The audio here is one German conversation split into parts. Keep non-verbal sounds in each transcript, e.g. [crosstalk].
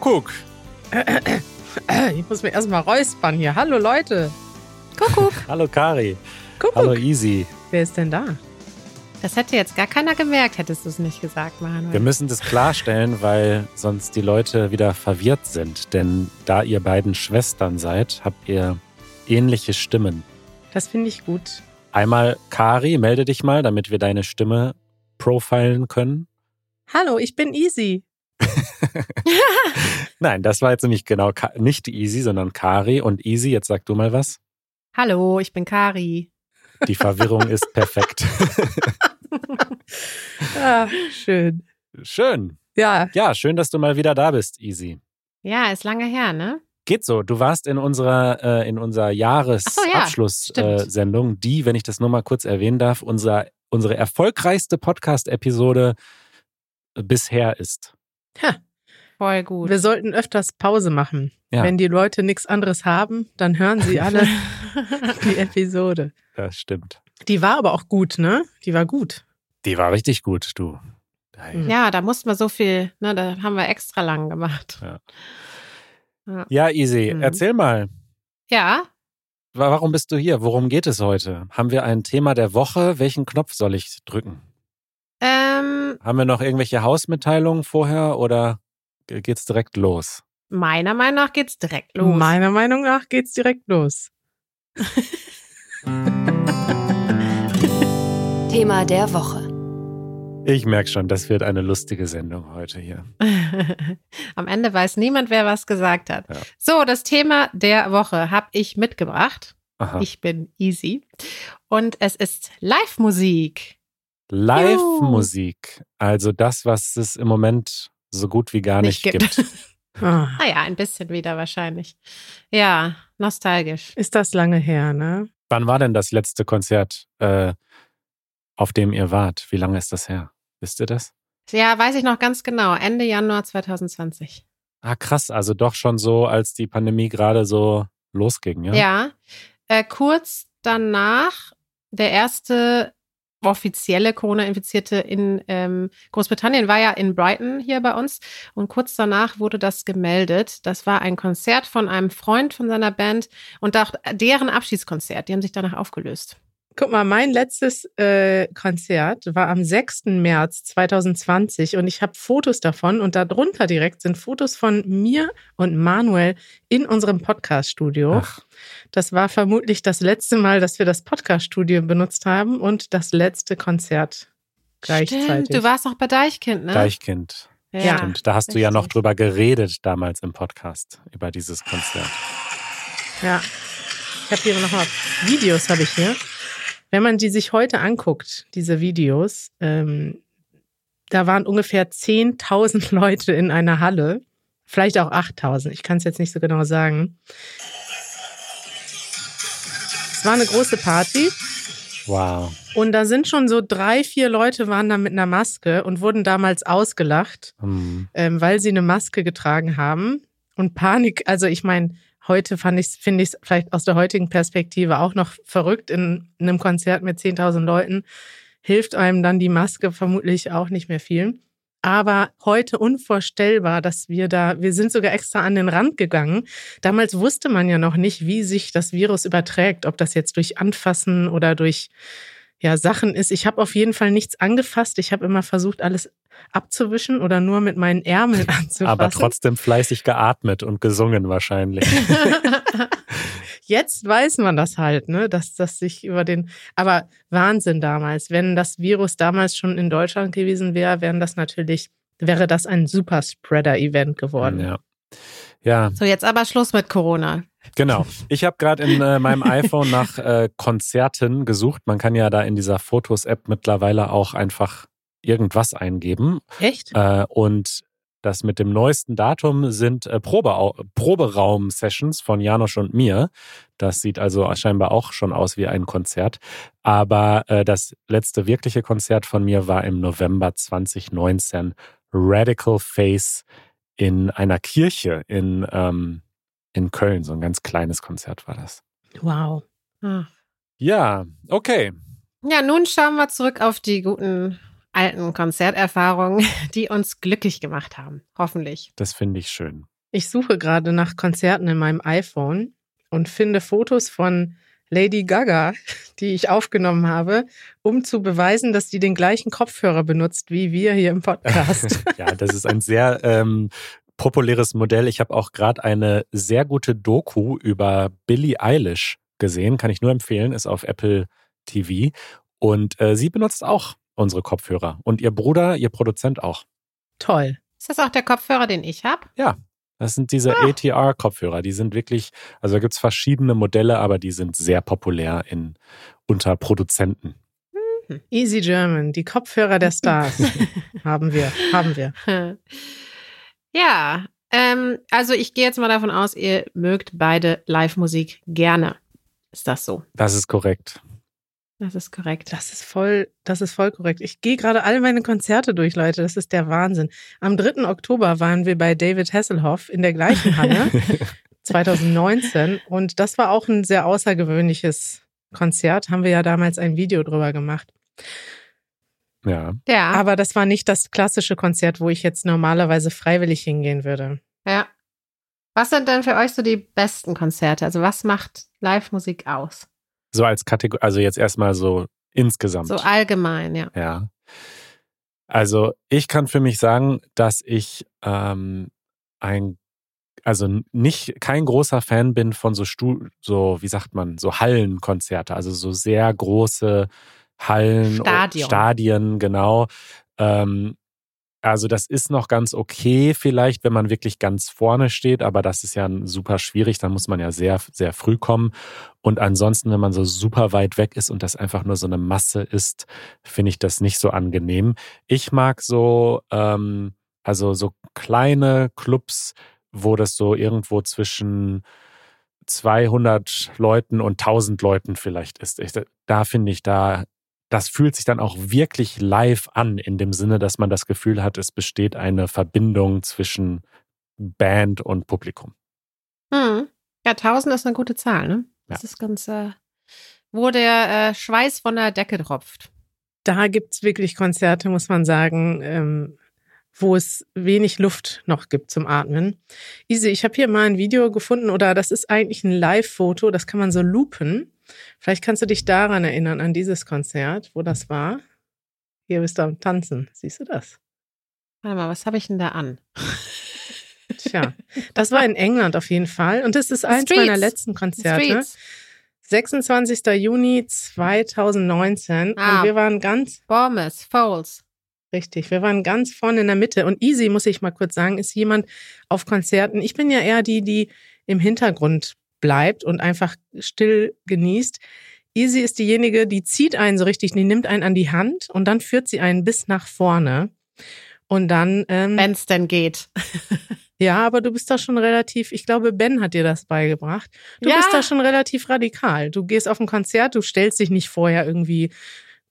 Kuckuck. Kuckuck. Ich muss mir erstmal räuspern hier. Hallo Leute. Kuckuck. [laughs] Hallo Kari. Kuckuck. Hallo Easy. Wer ist denn da? Das hätte jetzt gar keiner gemerkt, hättest du es nicht gesagt, Manuel. Wir müssen das klarstellen, weil sonst die Leute wieder verwirrt sind. Denn da ihr beiden Schwestern seid, habt ihr ähnliche Stimmen. Das finde ich gut. Einmal Kari, melde dich mal, damit wir deine Stimme profilen können. Hallo, ich bin Easy. [laughs] Nein, das war jetzt nicht genau, nicht Easy, sondern Kari und Easy. Jetzt sag du mal was. Hallo, ich bin Kari. Die Verwirrung ist perfekt. [laughs] Ah, schön. Schön. Ja, Ja, schön, dass du mal wieder da bist, Easy. Ja, ist lange her, ne? Geht so. Du warst in unserer äh, in unserer Ach so, ja, Jahresabschlusssendung, äh, die, wenn ich das nur mal kurz erwähnen darf, unser, unsere erfolgreichste Podcast-Episode bisher ist. Voll gut. wir sollten öfters Pause machen. Ja. Wenn die Leute nichts anderes haben, dann hören sie alle [laughs] die Episode. Das stimmt. Die war aber auch gut, ne? Die war gut. Die war richtig gut, du. Mhm. ja, da mussten wir so viel, ne, da haben wir extra lang gemacht. Ja, Easy, Mhm. erzähl mal. Ja, wa- Warum bist du hier? Worum geht es heute? Haben wir ein Thema der Woche? Welchen Knopf soll ich drücken? Ähm, Haben wir noch irgendwelche Hausmitteilungen vorher oder ge- geht's direkt los? meiner Meinung nach geht's direkt los. Meiner Meinung nach geht's direkt los. [laughs] Thema der Woche. Ich merke schon, das wird eine lustige Sendung heute hier. [laughs] Am Ende weiß niemand, wer was gesagt hat. Ja. So, das Thema der Woche habe ich mitgebracht. Aha. Ich bin easy. Und es ist Live-Musik. Live-Musik, also das, was es im Moment so gut wie gar nicht, Nicht gibt. gibt. [laughs] Ah, Naja, ein bisschen wieder wahrscheinlich. Ja, nostalgisch. ist das lange her, ne? Wann war denn das letzte Konzert, äh, auf dem ihr wart? Wie lange ist das her? Wisst ihr das? Ja, weiß ich noch ganz genau. Ende Januar 2020. Ah, krass, also doch schon so, als die Pandemie gerade so losging, ja? Ja. Äh, kurz danach der erste offizielle Corona-Infizierte in ähm, Großbritannien war ja in Brighton hier bei uns und kurz danach wurde das gemeldet. Das war ein Konzert von einem Freund von seiner Band und auch deren Abschiedskonzert. Die haben sich danach aufgelöst. Guck mal, mein letztes äh, Konzert war am 6. März 2020 und ich habe Fotos davon und darunter direkt sind Fotos von mir und Manuel in unserem Podcast-Studio. Das war vermutlich das letzte Mal, dass wir das Podcast-Studio benutzt haben und das letzte Konzert gleichzeitig. Stimmt, du warst auch bei Deichkind, ne? Deichkind. Ja. Stimmt. Da hast du ja noch richtig. drüber geredet damals im Podcast, über dieses Konzert. Ja. Ich habe hier nochmal Videos, habe ich hier. Wenn man die sich heute anguckt, diese Videos, ähm, da waren ungefähr 10.000 [laughs] Leute in einer Halle. Vielleicht auch 8.000. Ich kann es jetzt nicht so genau sagen. Es war eine große Party. Wow. Und da sind schon so drei, vier Leute waren da mit einer Maske und wurden damals ausgelacht, Hm. ähm, weil sie eine Maske getragen haben. Und Panik, also ich meine, heute fand ich, finde ich es vielleicht aus der heutigen Perspektive auch noch verrückt in einem Konzert mit 10.000 Leuten. Hilft einem dann die Maske vermutlich auch nicht mehr viel. Aber heute unvorstellbar, dass wir da, wir sind sogar extra an den Rand gegangen. Damals wusste man ja noch nicht, wie sich das Virus überträgt, ob das jetzt durch Anfassen oder durch ja, Sachen ist. Ich habe auf jeden Fall nichts angefasst. Ich habe immer versucht, alles abzuwischen oder nur mit meinen Ärmeln [laughs] anzufassen. Aber trotzdem fleißig geatmet und gesungen wahrscheinlich. [laughs] Jetzt weiß man das halt, ne, dass das sich über den, aber Wahnsinn damals. Wenn das Virus damals schon in Deutschland gewesen wäre, wären das natürlich, wäre das ein Superspreader-Event geworden. ja. Ja, So, jetzt aber Schluss mit Corona. genau. Ich habe gerade in äh, meinem [laughs] iPhone nach äh, Konzerten gesucht. Man kann ja da in dieser Fotos-App mittlerweile auch einfach irgendwas eingeben. Echt? Äh, und das mit dem neuesten Datum sind äh, Probe Proberaum-Sessions von Janosch und mir. Das sieht also scheinbar auch schon aus wie ein Konzert. Aber äh, das letzte wirkliche Konzert von mir war im November 2019. Radical Face in einer Kirche in, ähm, in Köln. So ein ganz kleines Konzert war das. Wow. Ach. Ja, okay. Ja, nun schauen wir zurück auf die guten alten Konzerterfahrungen, [laughs] die uns glücklich gemacht haben. Hoffentlich. Das finde ich schön. Ich suche gerade nach Konzerten in meinem iPhone und finde Fotos von Lady Gaga, die ich aufgenommen habe, um zu beweisen, dass die den gleichen Kopfhörer benutzt wie wir hier im Podcast. [laughs] ja, das ist ein sehr ähm, populäres Modell. Ich habe auch gerade eine sehr gute Doku über Billie Eilish gesehen, kann ich nur empfehlen, ist auf Apple TV. Und äh, sie benutzt auch unsere Kopfhörer. Und ihr Bruder, ihr Produzent auch. Toll. Ist das auch der Kopfhörer, den ich habe? Ja, das sind diese ah. ATR-Kopfhörer. Die sind wirklich, also da gibt es verschiedene Modelle, aber die sind sehr populär in, unter Produzenten. Mhm. Easy German, die Kopfhörer der [laughs] Stars. haben wir, haben wir. [laughs] Ja, ähm, also ich gehe jetzt mal davon aus, ihr mögt beide Live-Musik gerne. Ist das so? Das ist korrekt. Das ist korrekt. Das ist voll, das ist voll korrekt. Ich gehe gerade alle meine Konzerte durch, Leute. Das ist der Wahnsinn. Am 3. Oktober waren wir bei David Hasselhoff in der gleichen Halle [laughs] 2019 und das war auch ein sehr außergewöhnliches Konzert. Haben wir ja damals ein Video drüber gemacht. Ja. Ja. Aber das war nicht das klassische Konzert, wo ich jetzt normalerweise freiwillig hingehen würde. Ja. Was sind denn für euch so die besten Konzerte? Also was macht Live-Musik aus? So als Kategorie, also jetzt erstmal so insgesamt. So allgemein, ja. Ja. Also ich kann für mich sagen, dass ich ähm, ein, also nicht kein großer Fan bin von so Stu so, wie sagt man, so Hallenkonzerte, also so sehr große Hallen, Stadion. Stadien, genau. Ähm, also das ist noch ganz okay vielleicht, wenn man wirklich ganz vorne steht, aber das ist ja super schwierig, da muss man ja sehr, sehr früh kommen. Und ansonsten, wenn man so super weit weg ist und das einfach nur so eine Masse ist, finde ich das nicht so angenehm. Ich mag so, ähm, also so kleine Clubs, wo das so irgendwo zwischen 200 Leuten und 1000 Leuten vielleicht ist. Ich, da finde ich, da das fühlt sich dann auch wirklich live an, in dem Sinne, dass man das Gefühl hat, es besteht eine Verbindung zwischen Band und Publikum. Hm. Ja, 1000 ist eine gute Zahl, ne? Das ja. ist ganz, äh, wo der äh, Schweiß von der Decke tropft. Da gibt es wirklich Konzerte, muss man sagen, ähm, wo es wenig Luft noch gibt zum Atmen. Easy, ich habe hier mal ein Video gefunden, oder das ist eigentlich ein Live-Foto, das kann man so loopen. Vielleicht kannst du dich daran erinnern, an dieses Konzert, wo das war. Hier bist du am Tanzen. Siehst du das? Warte mal, was habe ich denn da an? Tja, [laughs] das war in England auf jeden Fall. Und das ist eins Streets. meiner letzten Konzerte. Streets. 26. Juni 2019. Ah, und wir waren ganz. Bournemouth, Foles. Richtig, wir waren ganz vorne in der Mitte. Und Easy, muss ich mal kurz sagen, ist jemand auf Konzerten. Ich bin ja eher die, die im Hintergrund bleibt und einfach still genießt. Easy ist diejenige, die zieht einen so richtig, die nimmt einen an die Hand und dann führt sie einen bis nach vorne. Und dann. Ähm, Wenn es denn geht. [laughs] ja, aber du bist da schon relativ, ich glaube, Ben hat dir das beigebracht. Du ja. bist da schon relativ radikal. Du gehst auf ein Konzert, du stellst dich nicht vorher irgendwie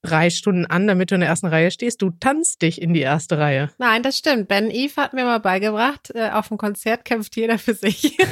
drei Stunden an, damit du in der ersten Reihe stehst. Du tanzt dich in die erste Reihe. Nein, das stimmt. Ben Eve hat mir mal beigebracht, äh, auf dem Konzert kämpft jeder für sich. [laughs]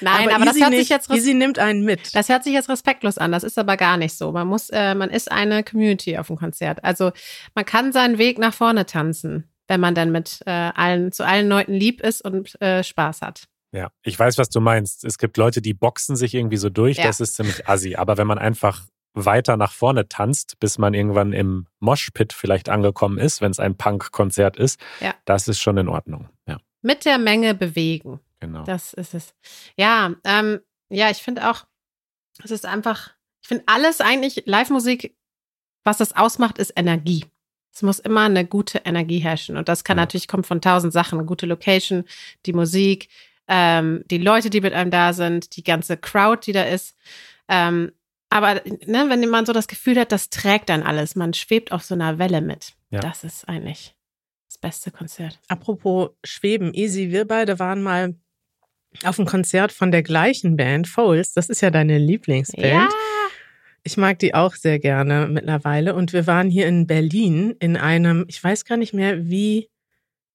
Nein, aber, aber das hört sich jetzt Easy nimmt einen mit. Das hört sich jetzt respektlos an. Das ist aber gar nicht so. Man muss, äh, man ist eine Community auf dem Konzert. Also man kann seinen Weg nach vorne tanzen, wenn man dann mit äh, allen zu allen Leuten lieb ist und äh, Spaß hat. Ja, ich weiß, was du meinst. Es gibt Leute, die boxen sich irgendwie so durch. Ja. Das ist ziemlich assi. Aber wenn man einfach weiter nach vorne tanzt, bis man irgendwann im Moshpit vielleicht angekommen ist, wenn es ein Punk-Konzert ist, ja. das ist schon in Ordnung. Ja. Mit der Menge bewegen. Genau. Das ist es. Ja, ähm, ja, ich finde auch, es ist einfach, ich finde alles eigentlich, Live-Musik, was das ausmacht, ist Energie. Es muss immer eine gute Energie herrschen. Und das kann ja. natürlich kommen von tausend Sachen. Eine gute Location, die Musik, ähm, die Leute, die mit einem da sind, die ganze Crowd, die da ist. Ähm, aber ne, wenn man so das Gefühl hat, das trägt dann alles, man schwebt auf so einer Welle mit. Ja. Das ist eigentlich das beste Konzert. Apropos Schweben, Easy, wir beide waren mal auf ein Konzert von der gleichen Band, Foles. Das ist ja deine Lieblingsband. Ja. Ich mag die auch sehr gerne mittlerweile. Und wir waren hier in Berlin in einem, ich weiß gar nicht mehr, wie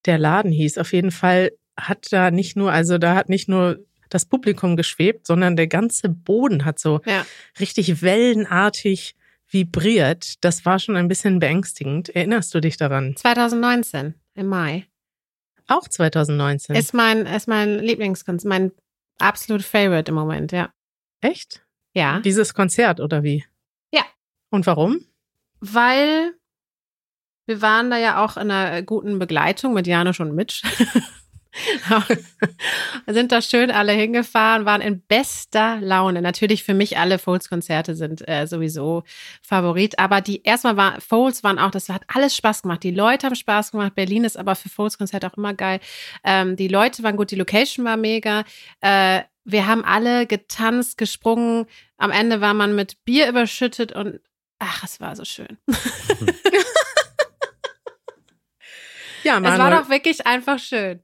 der Laden hieß. Auf jeden Fall hat da nicht nur, also da hat nicht nur das Publikum geschwebt, sondern der ganze Boden hat so ja. richtig wellenartig vibriert. Das war schon ein bisschen beängstigend. Erinnerst du dich daran? 2019 im Mai. Auch 2019. Ist mein, ist mein Lieblingskonzert, mein absolute Favorite im Moment, ja. Echt? Ja. Dieses Konzert oder wie? Ja. Und warum? Weil wir waren da ja auch in einer guten Begleitung mit Janusz und Mitch. [laughs] [laughs] sind da schön alle hingefahren, waren in bester Laune. Natürlich für mich alle Foles-Konzerte sind äh, sowieso Favorit, aber die erstmal war Foles waren auch, das hat alles Spaß gemacht. Die Leute haben Spaß gemacht. Berlin ist aber für Foles-Konzerte auch immer geil. Ähm, die Leute waren gut, die Location war mega. Äh, wir haben alle getanzt, gesprungen. Am Ende war man mit Bier überschüttet und ach, es war so schön. [laughs] Ja, Es war Manuel, doch wirklich einfach schön.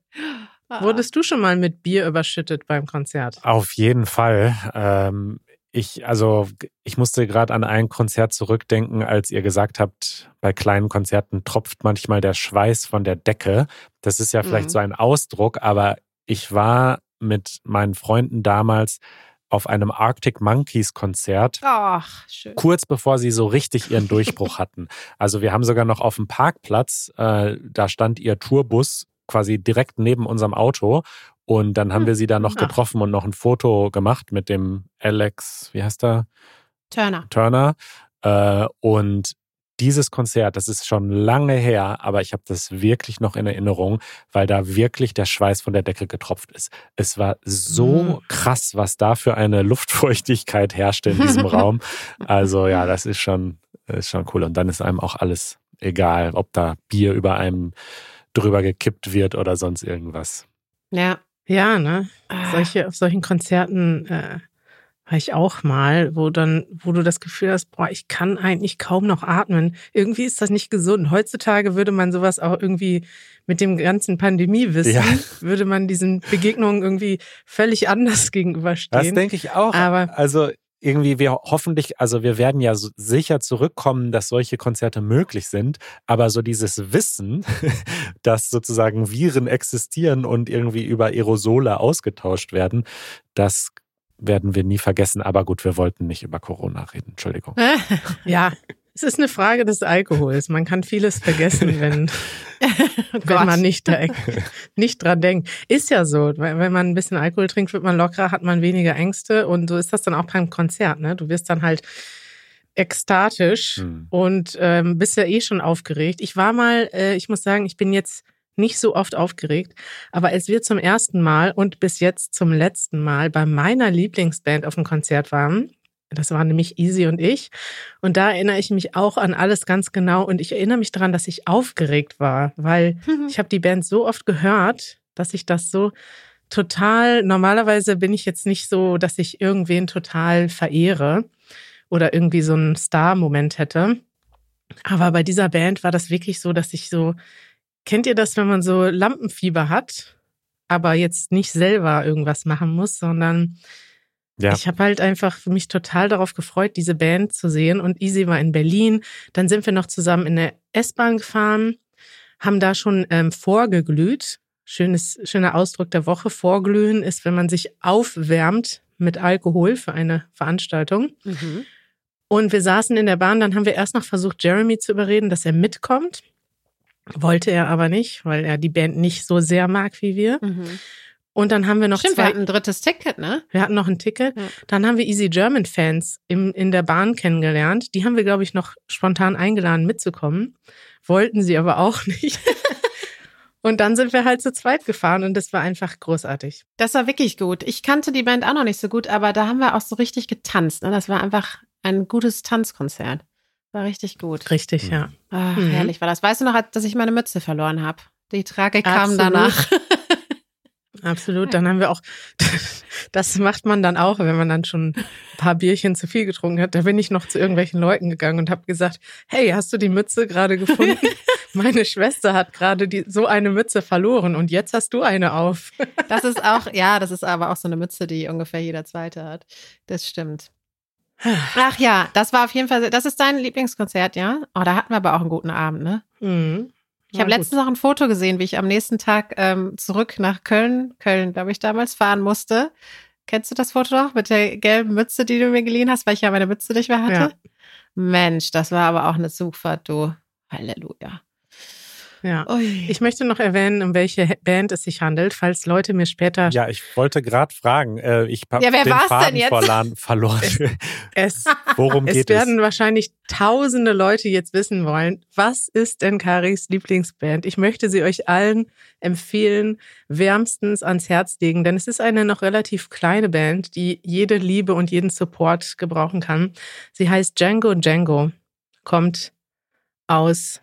wurdest du schon mal mit Bier überschüttet beim Konzert? Auf jeden Fall. Ähm, ich, also, ich musste gerade an ein Konzert zurückdenken, als ihr gesagt habt, bei kleinen Konzerten tropft manchmal der Schweiß von der Decke. Das ist ja vielleicht Mhm. so ein Ausdruck, aber ich war mit meinen Freunden damals auf einem Arctic Monkeys Konzert Ach, schön. kurz bevor sie so richtig ihren Durchbruch [laughs] hatten. Also wir haben sogar noch auf dem Parkplatz, äh, da stand ihr Tourbus quasi direkt neben unserem Auto und dann haben wir sie da noch Ach. getroffen und noch ein Foto gemacht mit dem Alex, wie heißt er? Turner. Turner. Äh, und dieses Konzert, das ist schon lange her, aber ich habe das wirklich noch in Erinnerung, weil da wirklich der Schweiß von der Decke getropft ist. Es war so Mm. krass, was da für eine Luftfeuchtigkeit herrschte in diesem [laughs] Raum. Also ja, das ist schon, ist schon cool. Und dann ist einem auch alles egal, ob da Bier über einem drüber gekippt wird oder sonst irgendwas. Ja. Ja, ne? Ah. Solche, auf solchen Konzerten äh, war ich auch mal, wo dann, wo du das Gefühl hast, boah, ich kann eigentlich kaum noch atmen. Irgendwie ist das nicht gesund. Heutzutage würde man sowas auch irgendwie mit dem ganzen Pandemiewissen, Ja. [laughs] würde man diesen Begegnungen irgendwie völlig anders Das gegenüberstehen. denke ich auch. Aber- also irgendwie wir hoffentlich, also wir werden ja sicher zurückkommen, dass solche Konzerte möglich sind, aber so dieses Wissen, [laughs] dass sozusagen Viren existieren und irgendwie über Aerosole ausgetauscht werden, das werden wir nie vergessen. Aber gut, wir wollten nicht über Corona reden. Entschuldigung. [laughs] Ja, es ist eine Frage des Alkohols. Man kann vieles vergessen, [laughs] wenn, Oh [laughs] wenn man nicht, da, nicht dran denkt. Ist ja so. Wenn wenn man ein bisschen Alkohol trinkt, wird man lockerer, hat man weniger Ängste. Und so ist das dann auch beim Konzert. Ne? Du wirst dann halt ekstatisch Hm. und ähm, bist ja eh schon aufgeregt. Ich war mal, äh, ich muss sagen, ich bin jetzt nicht so oft aufgeregt, aber als wir zum ersten Mal und bis jetzt zum letzten Mal bei meiner Lieblingsband auf dem Konzert waren, das waren nämlich Easy und ich, und da erinnere ich mich auch an alles ganz genau und ich erinnere mich daran, dass ich aufgeregt war, weil ich habe die Band so oft gehört, dass ich das so total, normalerweise bin ich jetzt nicht so, dass ich irgendwen total verehre oder irgendwie so einen Star-Moment hätte. Aber bei dieser Band war das wirklich so, dass ich so, kennt ihr das, wenn man so Lampenfieber hat, aber jetzt nicht selber irgendwas machen muss, sondern Ja. ich habe halt einfach mich total darauf gefreut, diese Band zu sehen. Und Easy war in Berlin. Dann sind wir noch zusammen in der S-Bahn gefahren, haben da schon ähm, vorgeglüht. Schönes, schöner Ausdruck der Woche. Vorglühen ist, wenn man sich aufwärmt mit Alkohol für eine Veranstaltung. Mhm. Und wir saßen in der Bahn, dann haben wir erst noch versucht, Jeremy zu überreden, dass er mitkommt. Wollte er aber nicht, weil er die Band nicht so sehr mag wie wir. Mhm. Und dann haben wir noch Stimmt, wir zwei. hatten ein drittes Ticket, ne? Wir hatten noch ein Ticket. Ja. Dann haben wir Easy German Fans im, in der Bahn kennengelernt. Die haben wir, glaube ich, noch spontan eingeladen mitzukommen. Wollten sie aber auch [laughs] nicht. und dann sind wir halt zu zweit gefahren und das war einfach großartig. Das war wirklich gut. Ich kannte die Band auch noch nicht so gut, aber da haben wir auch so richtig getanzt. Ne? Das war einfach ein gutes Tanzkonzert. War richtig gut. Richtig, Mhm. ja. Ach, Mhm. herrlich war das. Weißt du noch, dass ich meine Mütze verloren habe? Die Tragik kam danach. [laughs] [laughs] Absolut. Dann haben wir auch, [laughs] das macht man dann auch, wenn man dann schon ein paar Bierchen zu viel getrunken hat. Da bin ich noch zu irgendwelchen Leuten gegangen und habe gesagt, hey, hast du die Mütze gerade gefunden? Meine Schwester hat gerade die, so eine Mütze verloren und jetzt hast du eine auf. Das ist auch, ja, das ist aber auch so eine Mütze, die ungefähr jeder zweite hat. Das stimmt. Ach ja, das war auf jeden Fall, das ist dein Lieblingskonzert, ja? Oh, da hatten wir aber auch einen guten Abend, ne? Mhm. Ich habe letztens noch ein Foto gesehen, wie ich am nächsten Tag ähm, zurück nach Köln, Köln, glaube ich, damals fahren musste. Kennst du das Foto noch mit der gelben Mütze, die du mir geliehen hast, weil ich ja meine Mütze nicht mehr hatte? Ja. Mensch, das war aber auch eine Zugfahrt, du. Halleluja. Ja. Ui. Ich möchte noch erwähnen, um welche Band es sich handelt, falls Leute mir später. Ja, ich wollte gerade fragen. Äh, ich habe ja, den Faden denn verloren. Es, [laughs] Worum geht es? Es werden wahrscheinlich tausende Leute jetzt wissen wollen, was ist denn Karis Lieblingsband? Ich möchte sie euch allen empfehlen, wärmstens ans Herz legen, denn es ist eine noch relativ kleine Band, die jede Liebe und jeden Support gebrauchen kann. Sie heißt Django Django, kommt aus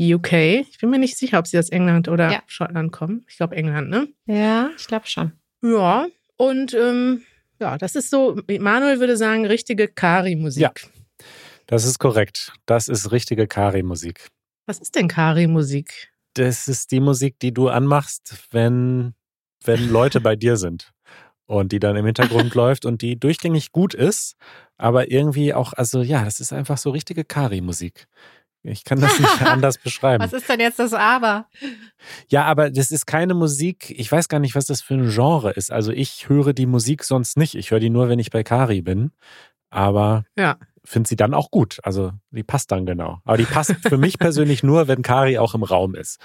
UK. Ich bin mir nicht sicher, ob sie aus England oder ja. Schottland kommen. Ich glaube England, ne? Ja, ich glaube schon. Ja, und ähm, ja, das ist so, Manuel würde sagen, richtige Kari-Musik. Ja, das ist korrekt. Das ist richtige Kari-Musik. Was ist denn Kari-Musik? Das ist die Musik, die du anmachst, wenn, wenn Leute bei dir sind und die dann im Hintergrund [laughs] läuft und die durchgängig gut ist, aber irgendwie auch, also ja, das ist einfach so richtige Kari-Musik. Ich kann das nicht [laughs] anders beschreiben. Was ist denn jetzt das Aber? Ja, aber das ist keine Musik. Ich weiß gar nicht, was das für ein Genre ist. Also ich höre die Musik sonst nicht. Ich höre die nur, wenn ich bei Kari bin. Aber ja. finde sie dann auch gut. Also die passt dann genau. Aber die passt für mich persönlich nur, wenn Kari auch im Raum ist.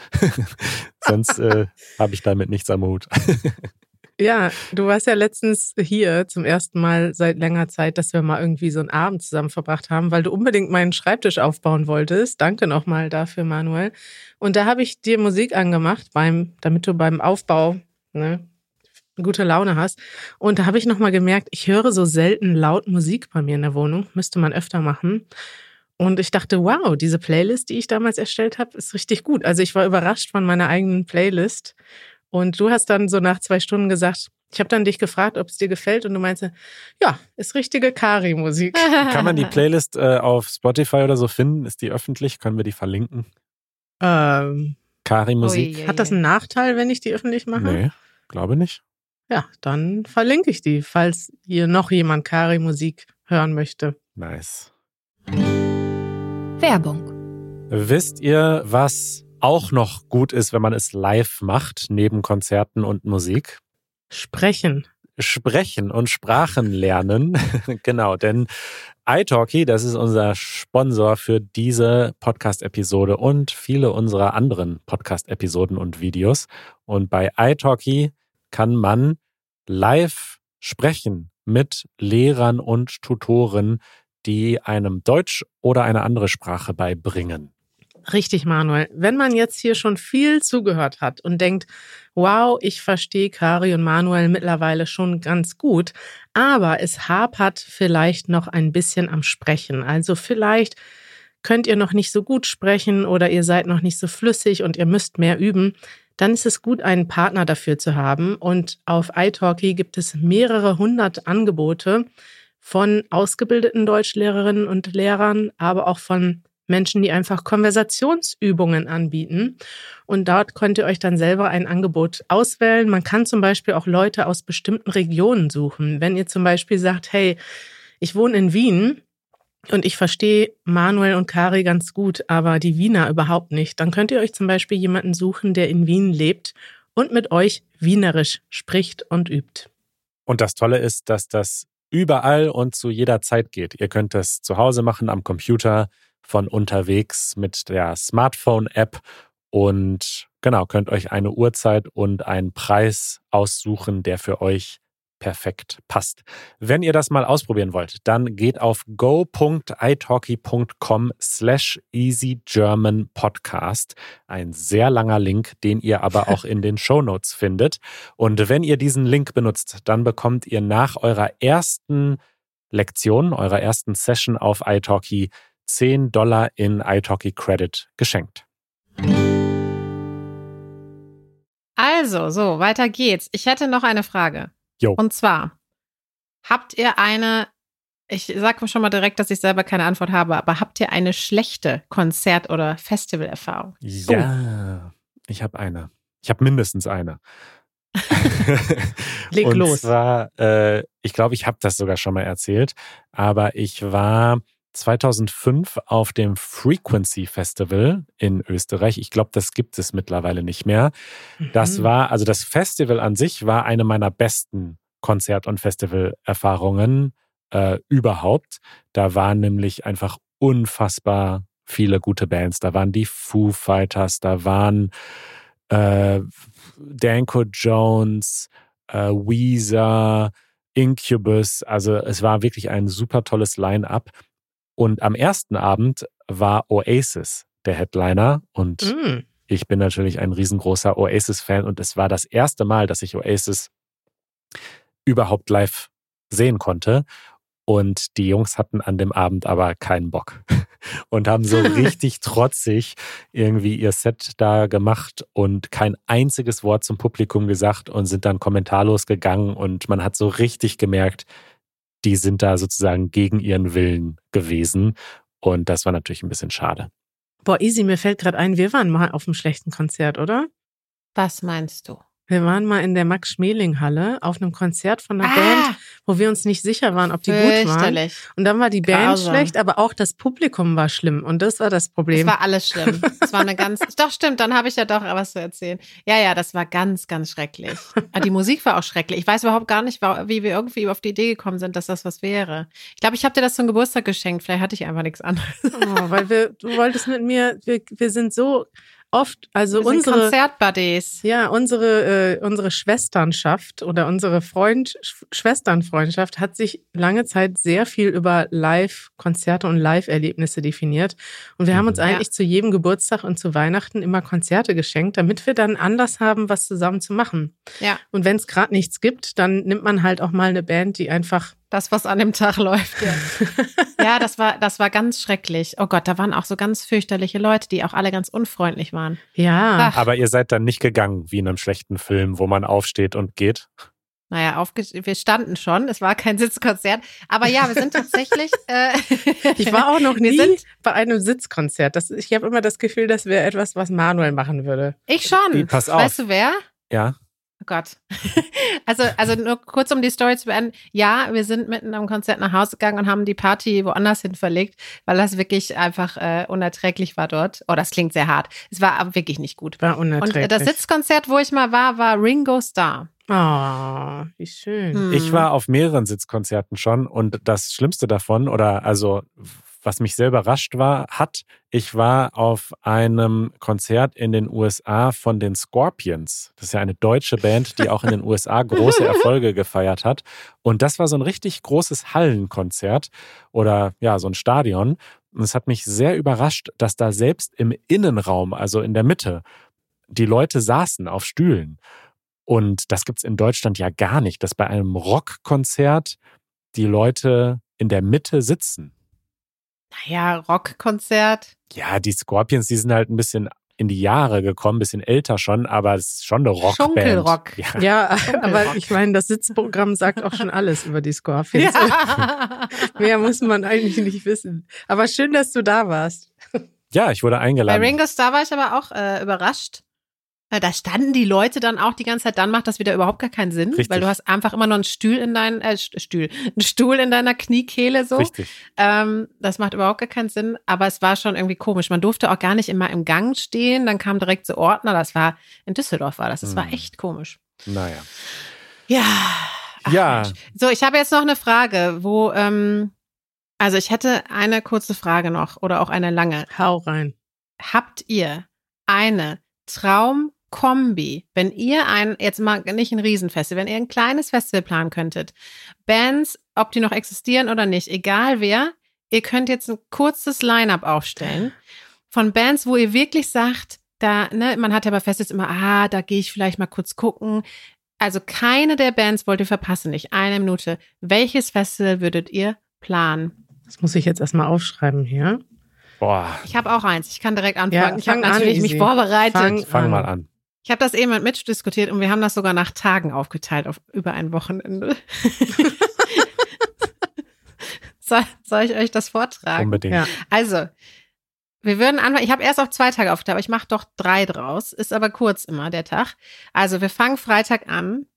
[laughs] sonst äh, habe ich damit nichts am Hut. [laughs] Ja, du warst ja letztens hier zum ersten Mal seit längerer Zeit, dass wir mal irgendwie so einen Abend zusammen verbracht haben, weil du unbedingt meinen Schreibtisch aufbauen wolltest. Danke nochmal dafür, Manuel. Und da habe ich dir Musik angemacht, beim, damit du beim Aufbau ne, gute Laune hast. Und da habe ich nochmal gemerkt, ich höre so selten laut Musik bei mir in der Wohnung. Müsste man öfter machen. Und ich dachte, wow, diese Playlist, die ich damals erstellt habe, ist richtig gut. Also ich war überrascht von meiner eigenen Playlist und du hast dann so nach zwei Stunden gesagt, ich habe dann dich gefragt, ob es dir gefällt und du meinst, ja, ist richtige Kari-Musik. [laughs] Kann man die Playlist äh, auf Spotify oder so finden? Ist die öffentlich? Können wir die verlinken? Ähm, Kari-Musik. Hat das einen Nachteil, wenn ich die öffentlich mache? Nee, glaube nicht. Ja, dann verlinke ich die, falls hier noch jemand Kari-Musik hören möchte. Nice. Werbung. Wisst ihr, was auch noch gut ist, wenn man es live macht, neben Konzerten und Musik? Sprechen. Sprechen und Sprachen lernen. [laughs] genau, denn iTalki, das ist unser Sponsor für diese Podcast-Episode und viele unserer anderen Podcast-Episoden und Videos. Und bei iTalki kann man live sprechen mit Lehrern und Tutoren, die einem Deutsch oder eine andere Sprache beibringen. Richtig, Manuel. Wenn man jetzt hier schon viel zugehört hat und denkt, wow, ich verstehe Kari und Manuel mittlerweile schon ganz gut, aber es hapert vielleicht noch ein bisschen am Sprechen. Also vielleicht könnt ihr noch nicht so gut sprechen oder ihr seid noch nicht so flüssig und ihr müsst mehr üben, dann ist es gut, einen Partner dafür zu haben. Und auf iTalki gibt es mehrere hundert Angebote von ausgebildeten Deutschlehrerinnen und Lehrern, aber auch von Menschen, die einfach Konversationsübungen anbieten. Und dort könnt ihr euch dann selber ein Angebot auswählen. Man kann zum Beispiel auch Leute aus bestimmten Regionen suchen. Wenn ihr zum Beispiel sagt, hey, ich wohne in Wien und ich verstehe Manuel und Kari ganz gut, aber die Wiener überhaupt nicht, dann könnt ihr euch zum Beispiel jemanden suchen, der in Wien lebt und mit euch Wienerisch spricht und übt. Und das Tolle ist, dass das überall und zu jeder Zeit geht. Ihr könnt das zu Hause machen, am Computer, von unterwegs mit der Smartphone-App und genau, könnt euch eine Uhrzeit und einen Preis aussuchen, der für euch perfekt passt. Wenn ihr das mal ausprobieren wollt, dann geht auf go.italki.com slash easygermanpodcast. Ein sehr langer Link, den ihr aber [laughs] auch in den Show Notes findet. Und wenn ihr diesen Link benutzt, dann bekommt ihr nach eurer ersten Lektion, eurer ersten Session auf italki 10 Dollar in italki Credit geschenkt. Also, so, weiter geht's. Ich hätte noch eine Frage. Jo. Und zwar, habt ihr eine, ich sage schon mal direkt, dass ich selber keine Antwort habe, aber habt ihr eine schlechte Konzert- oder Festivalerfahrung? Ja, oh. ich habe eine. Ich habe mindestens eine. [laughs] Leg Und los. Zwar, äh, ich glaube, ich habe das sogar schon mal erzählt, aber ich war 2005 auf dem Frequency Festival in Österreich. Ich glaube, das gibt es mittlerweile nicht mehr. Mhm. Das war, also das Festival an sich war eine meiner besten Konzert- und Festivalerfahrungen. äh, überhaupt. Da waren nämlich einfach unfassbar viele gute Bands. Da waren die Foo Fighters, da waren äh, Danko Jones, äh, Weezer, Incubus. Also es war wirklich ein super tolles Line-up. Und am ersten Abend war Oasis der Headliner und Mm. ich bin natürlich ein riesengroßer Oasis-Fan und es war das erste Mal, dass ich Oasis überhaupt live sehen konnte. Und die Jungs hatten an dem Abend aber keinen Bock [laughs] und haben so [laughs] richtig trotzig irgendwie ihr Set da gemacht und kein einziges Wort zum Publikum gesagt und sind dann kommentarlos gegangen und man hat so richtig gemerkt, die sind da sozusagen gegen ihren Willen gewesen und das war natürlich ein bisschen schade. Boah, easy, mir fällt gerade ein, wir waren mal auf einem schlechten Konzert, oder? Was meinst du? Wir waren mal in der Max-Schmeling-Halle auf einem Konzert von einer Ah, Band, wo wir uns nicht sicher waren, ob die gut waren. Und dann war die Band Grausam. schlecht, aber auch das Publikum war schlimm. Und das war das Es Problem. war alles schlimm. Es war eine ganz. [laughs] Doch, stimmt, dann habe ich ja doch was zu erzählen. Ja, ja, das war ganz, ganz schrecklich. Aber die Musik war auch schrecklich. Ich weiß überhaupt gar nicht, wie wir irgendwie auf die Idee gekommen sind, dass das was wäre. Ich glaube, ich habe dir das zum Geburtstag geschenkt. Vielleicht hatte ich einfach nichts anderes. oh, weil wir, du wolltest mit mir, wir, wir sind so oft, also unsere, Konzertbuddies. ja, unsere, äh, unsere Schwesternschaft oder unsere Freund, Sch- Schwesternfreundschaft hat sich lange Zeit sehr viel über Live-Konzerte und Live-Erlebnisse definiert. Und wir haben uns Mhm. eigentlich zu jedem Geburtstag und zu Weihnachten immer Konzerte geschenkt, damit wir dann Anlass haben, was zusammen zu machen. Ja, Und wenn es gerade nichts gibt, dann nimmt man halt auch mal eine Band, die einfach das, was an dem Tag läuft. Ja, ja das, war, das war ganz schrecklich. Oh Gott, da waren auch so ganz fürchterliche Leute, die auch alle ganz unfreundlich waren. ja, Ach. Aber ihr seid dann nicht gegangen, wie in einem schlechten Film, wo man aufsteht und geht. Naja, aufge wir standen schon. Es war kein Sitzkonzert. Aber ja, wir sind tatsächlich. [laughs] Äh, Ich war auch noch Wir nie sind- bei einem Sitzkonzert. Das, ich habe immer das Gefühl, das wäre etwas, was Manuel machen würde. Ich schon. Pass auf. Weißt du wer? Ja. Oh Gott. [laughs] Also, also nur kurz um die Story zu beenden. Ja, wir sind mitten am Konzert nach Hause gegangen und haben die Party woanders hin verlegt, weil das wirklich einfach äh, unerträglich war dort. Oh, das klingt sehr hart. Es war aber wirklich nicht gut. War Und unerträglich. äh, das Sitzkonzert, wo ich mal war, war Ringo Starr. Oh, wie schön. Hm. Ich war auf mehreren Sitzkonzerten schon und das Schlimmste davon, oder also was mich sehr überrascht war, hat, ich war auf einem Konzert in den USA von den Scorpions. Das ist ja eine deutsche Band, die auch in den USA große [laughs] Erfolge gefeiert hat. Und das war so ein richtig großes Hallenkonzert oder ja, so ein Stadion. Und es hat mich sehr überrascht, dass da selbst im Innenraum, also in der Mitte, die Leute saßen auf Stühlen. Und das gibt's in Deutschland ja gar nicht, dass bei einem Rockkonzert die Leute in der Mitte sitzen. Naja, Rockkonzert. Ja, die Scorpions, die sind halt ein bisschen in die Jahre gekommen, ein bisschen älter schon, aber es ist schon eine Rockband. Schunkelrock. Ja. Ja, [laughs] aber ich meine, das Sitzprogramm sagt auch schon alles über die Scorpions. Ja. [laughs] Mehr muss man eigentlich nicht wissen. Aber schön, dass du da warst. ja, ich wurde Bei eingeladen. Ringo Starr war ich aber auch äh, überrascht. Äh, Da standen die Leute dann auch die ganze Zeit, dann macht das wieder überhaupt gar keinen Sinn, Richtig. weil du hast einfach immer noch einen Stuhl in deinen, äh, St- Stuhl, einen Stuhl in deiner Kniekehle so. Richtig. Ähm, das macht überhaupt gar keinen Sinn, aber es war schon irgendwie komisch. Man durfte auch gar nicht immer im Gang stehen, dann kam direkt so Ordner, das war, in Düsseldorf war das, das war Hm. echt komisch. Naja. Ja. Ach, Ja. Mensch. So, ich habe jetzt noch eine Frage, wo, ähm, also ich hätte eine kurze Frage noch oder auch eine lange. Hau rein. Habt ihr eine Traumkombi, wenn ihr ein, jetzt mal nicht ein Riesenfestival, wenn ihr ein kleines Festival planen könntet, Bands, ob die noch existieren oder nicht, egal wer, ihr könnt jetzt ein kurzes Line-up aufstellen von Bands, wo ihr wirklich sagt, da, ne, man hat ja bei Festivals immer, ah, da gehe ich vielleicht mal kurz gucken. Also keine der Bands wollt ihr verpassen, nicht eine Minute. Welches Festival würdet ihr planen? Das muss ich jetzt erstmal aufschreiben hier. Boah, Ich habe auch eins. Ich kann direkt anfangen. Ja, ich habe fang an, natürlich mich vorbereitet. Fang fang an. mal an. Ich habe das eben mit Mitch diskutiert und wir haben das sogar nach Tagen aufgeteilt auf über ein Wochenende. [laughs] soll, soll ich euch das vortragen? Unbedingt. Ja. Also, wir würden anfangen, ich habe erst auf zwei Tage aufgeteilt, aber ich mache doch drei draus. Ist aber kurz immer der Tag. Also, wir fangen Freitag an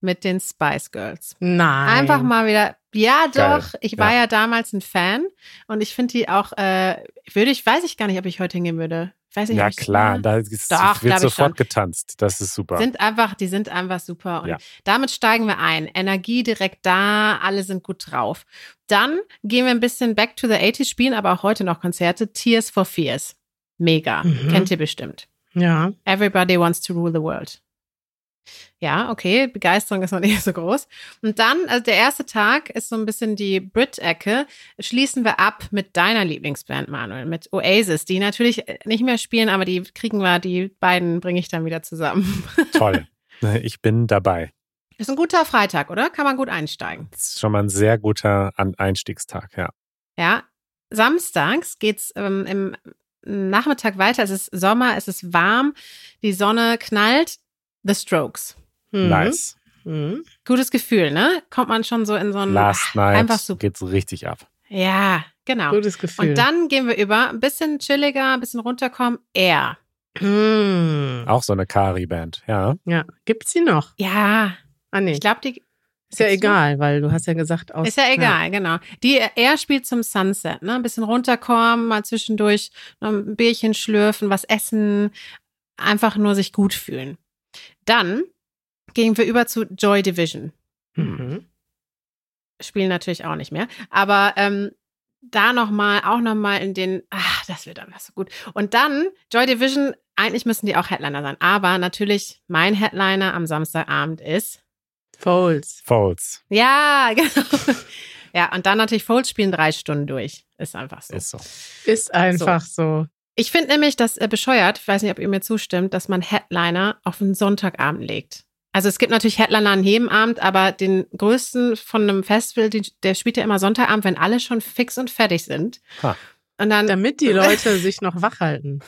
mit den Spice Girls. Nein. Einfach mal wieder Ja, Geil. doch. Ich war Ja. ja. damals ein Fan und ich finde die auch, äh, würde ich, weiß ich gar nicht, ob ich heute hingehen würde. Weiß ich Ja, klar, da ist, Doch, wird sofort getanzt. Das ist super. Sind einfach, die sind einfach super. Und Ja. damit steigen wir ein. Energie direkt da, alle sind gut drauf. Dann gehen wir ein bisschen back to the 80s, spielen aber auch heute noch Konzerte. Tears for Fears. Mega. Mhm. Kennt ihr bestimmt. Ja. Everybody wants to rule the world. Ja, okay, Begeisterung ist noch nicht [laughs] so groß. Und dann, also der erste Tag ist so ein bisschen die Brit-Ecke. Schließen wir ab mit deiner Lieblingsband, Manuel, mit Oasis, die natürlich nicht mehr spielen, aber die kriegen wir, die beiden bringe ich dann wieder zusammen. [laughs] Toll. Ich bin dabei. Ist ein guter Freitag, oder? Kann man gut einsteigen. Das ist schon mal ein sehr guter Einstiegstag, ja. Ja. Samstags geht's ähm, im Nachmittag weiter. Es ist Sommer, es ist warm, die Sonne knallt. The Strokes. Mhm. Nice. Mhm. Gutes Gefühl, ne? Kommt man schon so in so ein Last night einfach so. geht's richtig ab. Ja, genau. Gutes Gefühl. Und dann gehen wir über, ein bisschen chilliger, ein bisschen runterkommen. Air. Mhm. Auch so eine Kari-Band, ja. Ja. Gibt's sie noch? Ja, Ah, nee. ich glaube, die Ist ja egal, weil du hast ja gesagt, aus. ist ja egal, genau. Die Air spielt zum Sunset, ne? Ein bisschen runterkommen, mal zwischendurch noch ein Bierchen schlürfen, was essen, einfach nur sich gut fühlen. Dann gehen wir über zu Joy Division. Mhm. spielen natürlich auch nicht mehr. Aber ähm, da nochmal, auch nochmal in den, ach, das wird einfach so gut. Und dann, Joy Division, eigentlich müssen die auch Headliner sein. Aber natürlich, mein Headliner am Samstagabend ist, Folds. Folds. ja, [laughs] genau. Ja, und dann natürlich Folds spielen drei Stunden durch. Ist einfach so. Ist so. Ist einfach so. Ich finde nämlich das äh, bescheuert, ich weiß nicht, ob ihr mir zustimmt, dass man Headliner auf einen Sonntagabend legt. Also es gibt natürlich Headliner an jedem Abend, aber den größten von einem Festival, die, der spielt ja immer Sonntagabend, wenn alle schon fix und fertig sind. Ha. Und dann, Damit die [laughs] Leute sich noch wach halten.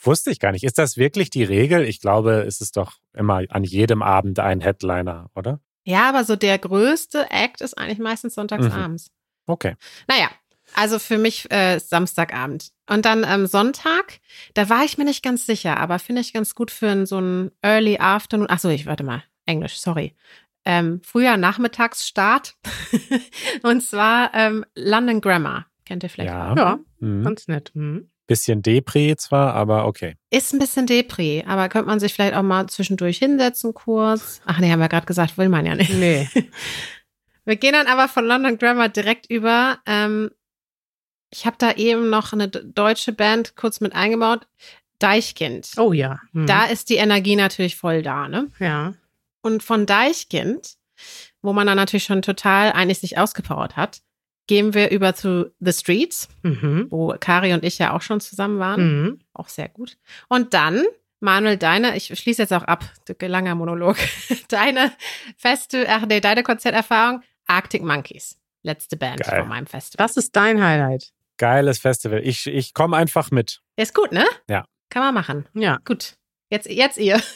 Wusste ich gar nicht. Ist das wirklich die Regel? Ich glaube, es ist doch immer an jedem Abend ein Headliner, oder? ja, aber so der größte Act ist eigentlich meistens sonntagsabends. Okay. Naja, also für mich äh, Samstagabend. Und dann ähm, Sonntag, da war ich mir nicht ganz sicher, aber finde ich ganz gut für so einen Early Afternoon. Achso, ich warte mal, Englisch, sorry. Ähm, früher Nachmittagsstart. [laughs] Und zwar ähm, London Grammar. Kennt ihr vielleicht Ja. auch? Ja, Mhm. ganz nett. Mhm. Bisschen Depri zwar, aber okay. Ist ein bisschen Depri, aber könnte man sich vielleicht auch mal zwischendurch hinsetzen kurz. Ach nee, haben wir gerade gesagt, will man ja nicht. Nee. [laughs] Wir gehen dann aber von London Grammar direkt über. Ähm, ich habe da eben noch eine deutsche Band kurz mit eingebaut. Deichkind. Oh ja. Mhm. Da ist die Energie natürlich voll da, ne? Ja. Und von Deichkind, wo man dann natürlich schon total eigentlich sich ausgepowert hat, gehen wir über zu The Streets, Mhm. wo Kari und ich ja auch schon zusammen waren. Mhm. Auch sehr gut. Und dann, Manuel, deine, ich schließe jetzt auch ab, langer Monolog, [laughs] deine feste, ach nee, deine Konzerterfahrung, Arctic Monkeys. Letzte Band Geil. von meinem Festival. Was ist dein Highlight? Geiles Festival. Ich, ich komme einfach mit. Ist gut, ne? Ja. Kann man machen. Ja. Gut. Jetzt, jetzt ihr. [laughs]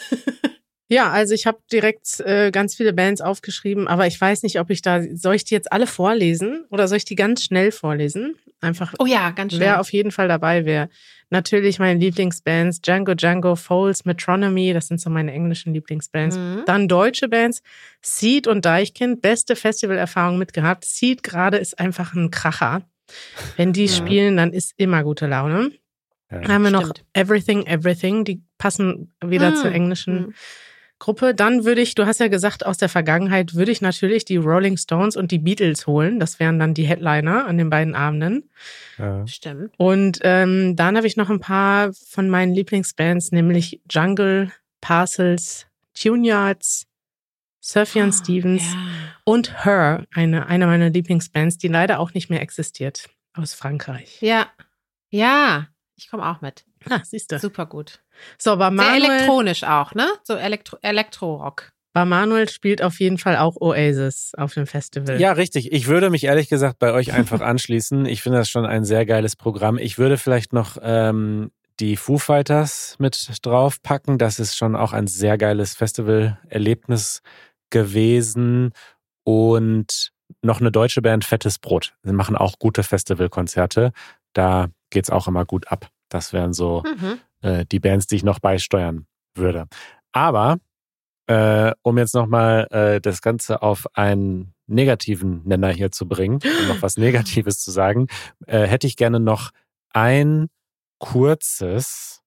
Ja, also ich habe direkt äh, ganz viele Bands aufgeschrieben, aber ich weiß nicht, ob ich da, soll ich die jetzt alle vorlesen oder soll ich die ganz schnell vorlesen? Einfach, Oh ja, ganz schnell. wer auf jeden Fall dabei wäre. Natürlich meine Lieblingsbands, Django Django, Foles, Metronomy, das sind so meine englischen Lieblingsbands. Mhm. Dann deutsche Bands, Seed und Deichkind, beste Festivalerfahrung mitgehabt. Seed gerade ist einfach ein Kracher. Wenn die Mhm. spielen, dann ist immer gute Laune. Ja. Dann haben wir noch Stimmt. Everything, Everything, die passen wieder Mhm. zur englischen Mhm. Gruppe. Dann würde ich, du hast ja gesagt, aus der Vergangenheit würde ich natürlich die Rolling Stones und die Beatles holen. Das wären dann die Headliner an den beiden Abenden. Ja. Stimmt. Und ähm, dann habe ich noch ein paar von meinen Lieblingsbands, nämlich Jungle, Parcels, Tuneyards, Sufjan Stevens Ja. und Her, eine, eine meiner Lieblingsbands, die leider auch nicht mehr existiert, aus Frankreich. Ja. Ja. Ich komme auch mit. Ah, siehst du. Super gut. So, bei Sehr Manuel, elektronisch auch, ne? So Elektro Elektro-Rock. bei Manuel spielt auf jeden Fall auch Oasis auf dem Festival. Ja, richtig. Ich würde mich ehrlich gesagt bei euch einfach [laughs] anschließen. Ich finde das schon ein sehr geiles Programm. Ich würde vielleicht noch ähm, die Foo Fighters mit draufpacken. Das ist schon auch ein sehr geiles Festival-Erlebnis gewesen. Und noch eine deutsche Band, Fettes Brot. Sie machen auch gute Festivalkonzerte. Da geht's auch immer gut ab. Das wären so Mhm. äh, die Bands, die ich noch beisteuern würde. Aber äh, um jetzt nochmal äh, das Ganze auf ein negativen Nenner hier zu bringen [gasps] und noch was Negatives zu sagen, äh, hätte ich gerne noch ein kurzes.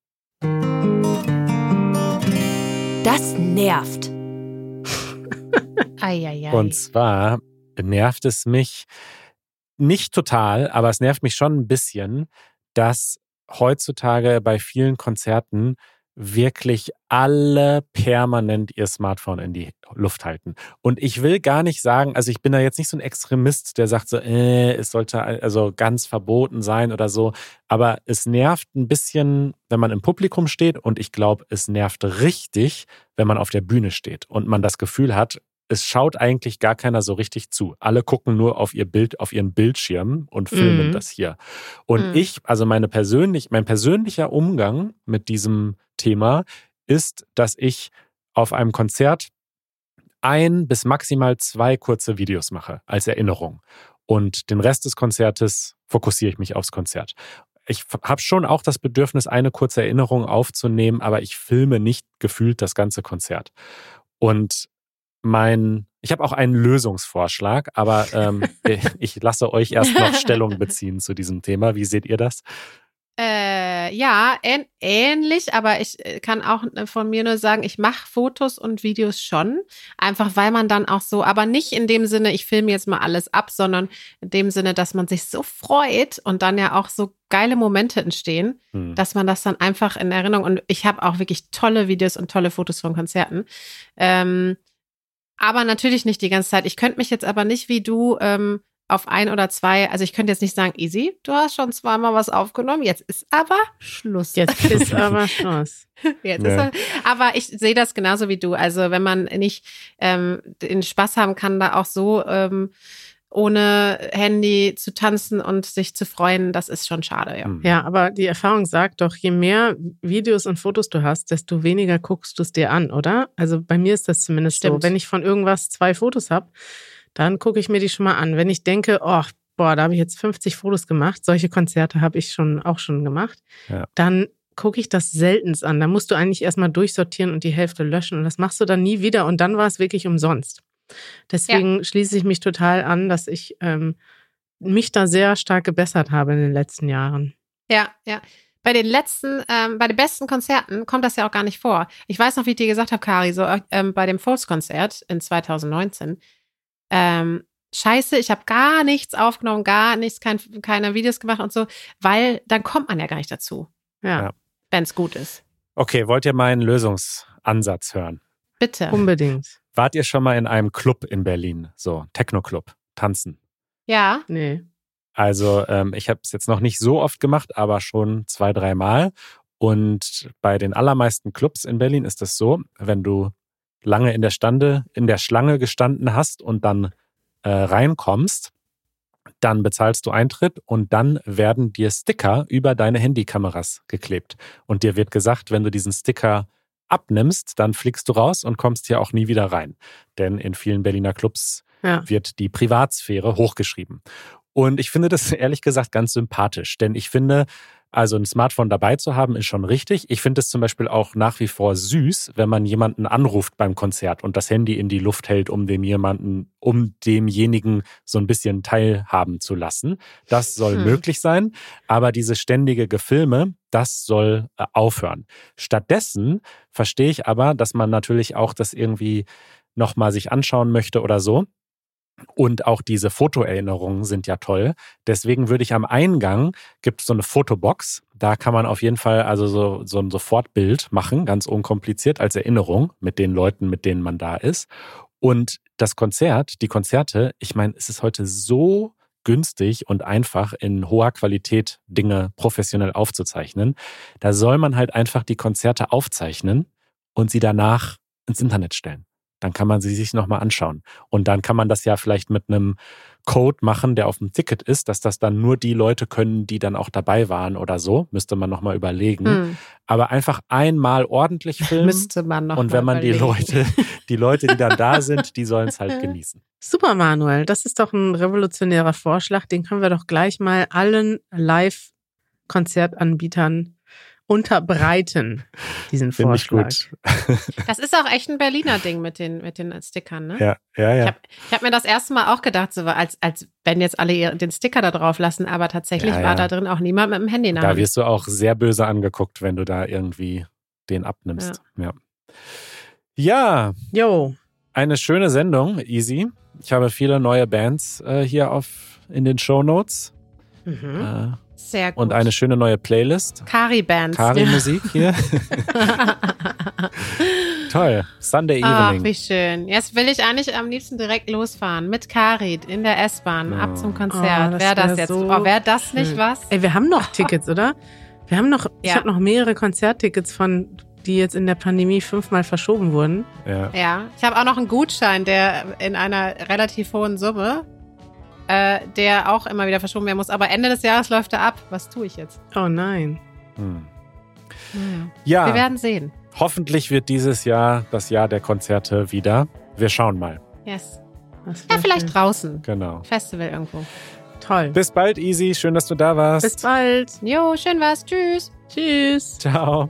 Das nervt. Und zwar nervt es mich nicht total, aber es nervt mich schon ein bisschen, dass heutzutage bei vielen Konzerten wirklich alle permanent ihr Smartphone in die Luft halten. Und ich will gar nicht sagen, also ich bin da jetzt nicht so ein Extremist, der sagt so, äh, es sollte also ganz verboten sein oder so. Aber es nervt ein bisschen, wenn man im Publikum steht. Und ich glaube, es nervt richtig, wenn man auf der Bühne steht und man das Gefühl hat, es schaut eigentlich gar keiner so richtig zu. Alle gucken nur auf ihr Bild, auf ihren Bildschirm und filmen Mhm. das hier. Und Mhm. ich, also meine persönlich, mein persönlicher Umgang mit diesem Thema ist, dass ich auf einem Konzert ein bis maximal zwei kurze Videos mache als Erinnerung. Und den Rest des Konzertes fokussiere ich mich aufs Konzert. Ich habe schon auch das Bedürfnis, eine kurze Erinnerung aufzunehmen, aber ich filme nicht gefühlt das ganze Konzert. Und mein, ich habe auch einen Lösungsvorschlag, aber ähm, [laughs] ich lasse euch erst noch Stellung beziehen zu diesem Thema. Wie seht ihr das? Äh, ja, ähn ähnlich, aber ich äh, kann auch äh, von mir nur sagen, ich mache Fotos und Videos schon, einfach weil man dann auch so, aber nicht in dem Sinne, ich filme jetzt mal alles ab, sondern in dem Sinne, dass man sich so freut und dann ja auch so geile Momente entstehen, Hm. dass man das dann einfach in Erinnerung und ich habe auch wirklich tolle Videos und tolle Fotos von Konzerten. Ähm, aber natürlich nicht die ganze Zeit. Ich könnte mich jetzt aber nicht wie du ähm, auf ein oder zwei, also ich könnte jetzt nicht sagen, easy, du hast schon zweimal was aufgenommen, jetzt ist aber Schluss. Jetzt [laughs] ist aber Schluss. Jetzt Ja. ist er, aber ich sehe das genauso wie du. Also wenn man nicht ähm, den Spaß haben kann, da auch so ähm, ohne Handy zu tanzen und sich zu freuen, das ist schon schade, ja. Hm. Ja, aber die Erfahrung sagt doch, je mehr Videos und Fotos du hast, desto weniger guckst du es dir an, oder? Also bei mir ist das zumindest Stimmt. so. Wenn ich von irgendwas zwei Fotos habe, dann gucke ich mir die schon mal an. Wenn ich denke, oh, boah, da habe ich jetzt 50 Fotos gemacht, solche Konzerte habe ich schon auch schon gemacht, Ja. dann gucke ich das seltenst an. Da musst du eigentlich erstmal durchsortieren und die Hälfte löschen. Und das machst du dann nie wieder. Und dann war es wirklich umsonst. Deswegen schließe ich mich total an, dass ich ähm, mich da sehr stark gebessert habe in den letzten Jahren. Ja, ja. Bei den letzten, ähm, bei den besten Konzerten kommt das ja auch gar nicht vor. Ich weiß noch, wie ich dir gesagt habe, Kari, so ähm, bei dem Falls-Konzert in 2019. Ähm, scheiße, ich habe gar nichts aufgenommen, gar nichts, kein, keine Videos gemacht und so, weil dann kommt man ja gar nicht dazu, Ja, Ja. wenn es gut ist. Okay, wollt ihr meinen Lösungsansatz hören? Bitte. unbedingt. Wart ihr schon mal in einem Club in Berlin? So, Techno-Club, tanzen? Ja. Nee. Also ähm, ich habe es jetzt noch nicht so oft gemacht, aber schon zwei, dreimal. Und bei den allermeisten Clubs in Berlin ist es so, wenn du lange in der Stande, in der Schlange gestanden hast und dann äh, reinkommst, dann bezahlst du Eintritt und dann werden dir Sticker über deine Handykameras geklebt. Und dir wird gesagt, wenn du diesen Sticker abnimmst, dann fliegst du raus und kommst hier auch nie wieder rein. Denn in vielen Berliner Clubs Ja. wird die Privatsphäre hochgeschrieben. Und ich finde das [laughs] ehrlich gesagt ganz sympathisch, denn ich finde, also ein Smartphone dabei zu haben, ist schon richtig. Ich finde es zum Beispiel auch nach wie vor süß, wenn man jemanden anruft beim Konzert und das Handy in die Luft hält, um dem jemanden, um demjenigen so ein bisschen teilhaben zu lassen. Das soll Hm. möglich sein, aber diese ständige Gefilme, das soll äh, aufhören. Stattdessen verstehe ich aber, dass man natürlich auch das irgendwie nochmal sich anschauen möchte oder so. Und auch diese Fotoerinnerungen sind ja toll. Deswegen würde ich am Eingang gibt es so eine Fotobox. Da kann man auf jeden Fall also so, so ein Sofortbild machen, ganz unkompliziert als Erinnerung mit den Leuten, mit denen man da ist. Und das Konzert, die Konzerte, ich meine, es ist heute so günstig und einfach in hoher Qualität Dinge professionell aufzuzeichnen. Da soll man halt einfach die Konzerte aufzeichnen und sie danach ins Internet stellen. Dann kann man sie sich nochmal anschauen. Und dann kann man das ja vielleicht mit einem Code machen, der auf dem Ticket ist, dass das dann nur die Leute können, die dann auch dabei waren oder so. Müsste man nochmal überlegen. Hm. Aber einfach einmal ordentlich [laughs] filmen. Müsste man noch und wenn man die überlegen. Leute, [laughs] die Leute, die dann da sind, die sollen es halt genießen. Super, Manuel. Das ist doch ein revolutionärer Vorschlag. Den können wir doch gleich mal allen Live-Konzertanbietern unterbreiten, diesen Vorschlag. gut. [laughs] Das ist auch echt ein Berliner Ding mit den, mit den Stickern, ne? Ja, ja, Ich ja. habe ich hab mir das erste Mal auch gedacht, so als, als wenn jetzt alle ihr- den Sticker da drauf lassen, aber tatsächlich Ja, ja. war da drin auch niemand mit dem Handy der Da wirst du auch sehr böse angeguckt, wenn du da irgendwie den abnimmst. Ja. Ja, Jo, eine schöne Sendung, easy. Ich habe viele neue Bands äh, hier auf in den Show Notes mhm. äh, Sehr gut. und eine schöne neue Playlist. Kari-Bands. Kari-Musik hier. [laughs] Toll. Sunday Ach, Evening. wie schön. Jetzt will ich eigentlich am liebsten direkt losfahren mit Kari in der S-Bahn Oh. ab zum Oh, Konzert. das Wäre das wär jetzt? so oh, wäre das nicht schön. was? Ey, wir haben noch Tickets, oder? Wir haben noch, ich Ja. habe noch mehrere Konzerttickets von, die jetzt in der Pandemie fünfmal verschoben wurden. ja. Ja, ich habe auch noch einen Gutschein, der in einer relativ hohen Summe, äh, der auch immer wieder verschoben werden muss. Aber Ende des Jahres läuft er ab. Was tue ich jetzt? Oh nein. Hm. Naja. ja, Wir werden sehen. hoffentlich wird dieses Jahr das Jahr der Konzerte wieder. Wir schauen mal. Yes. Ja, vielleicht schön. draußen. Genau. Festival irgendwo. Toll. Bis bald, Easy. Schön, dass du da warst. Bis bald. Jo, schön was. Tschüss. Tschüss. Ciao.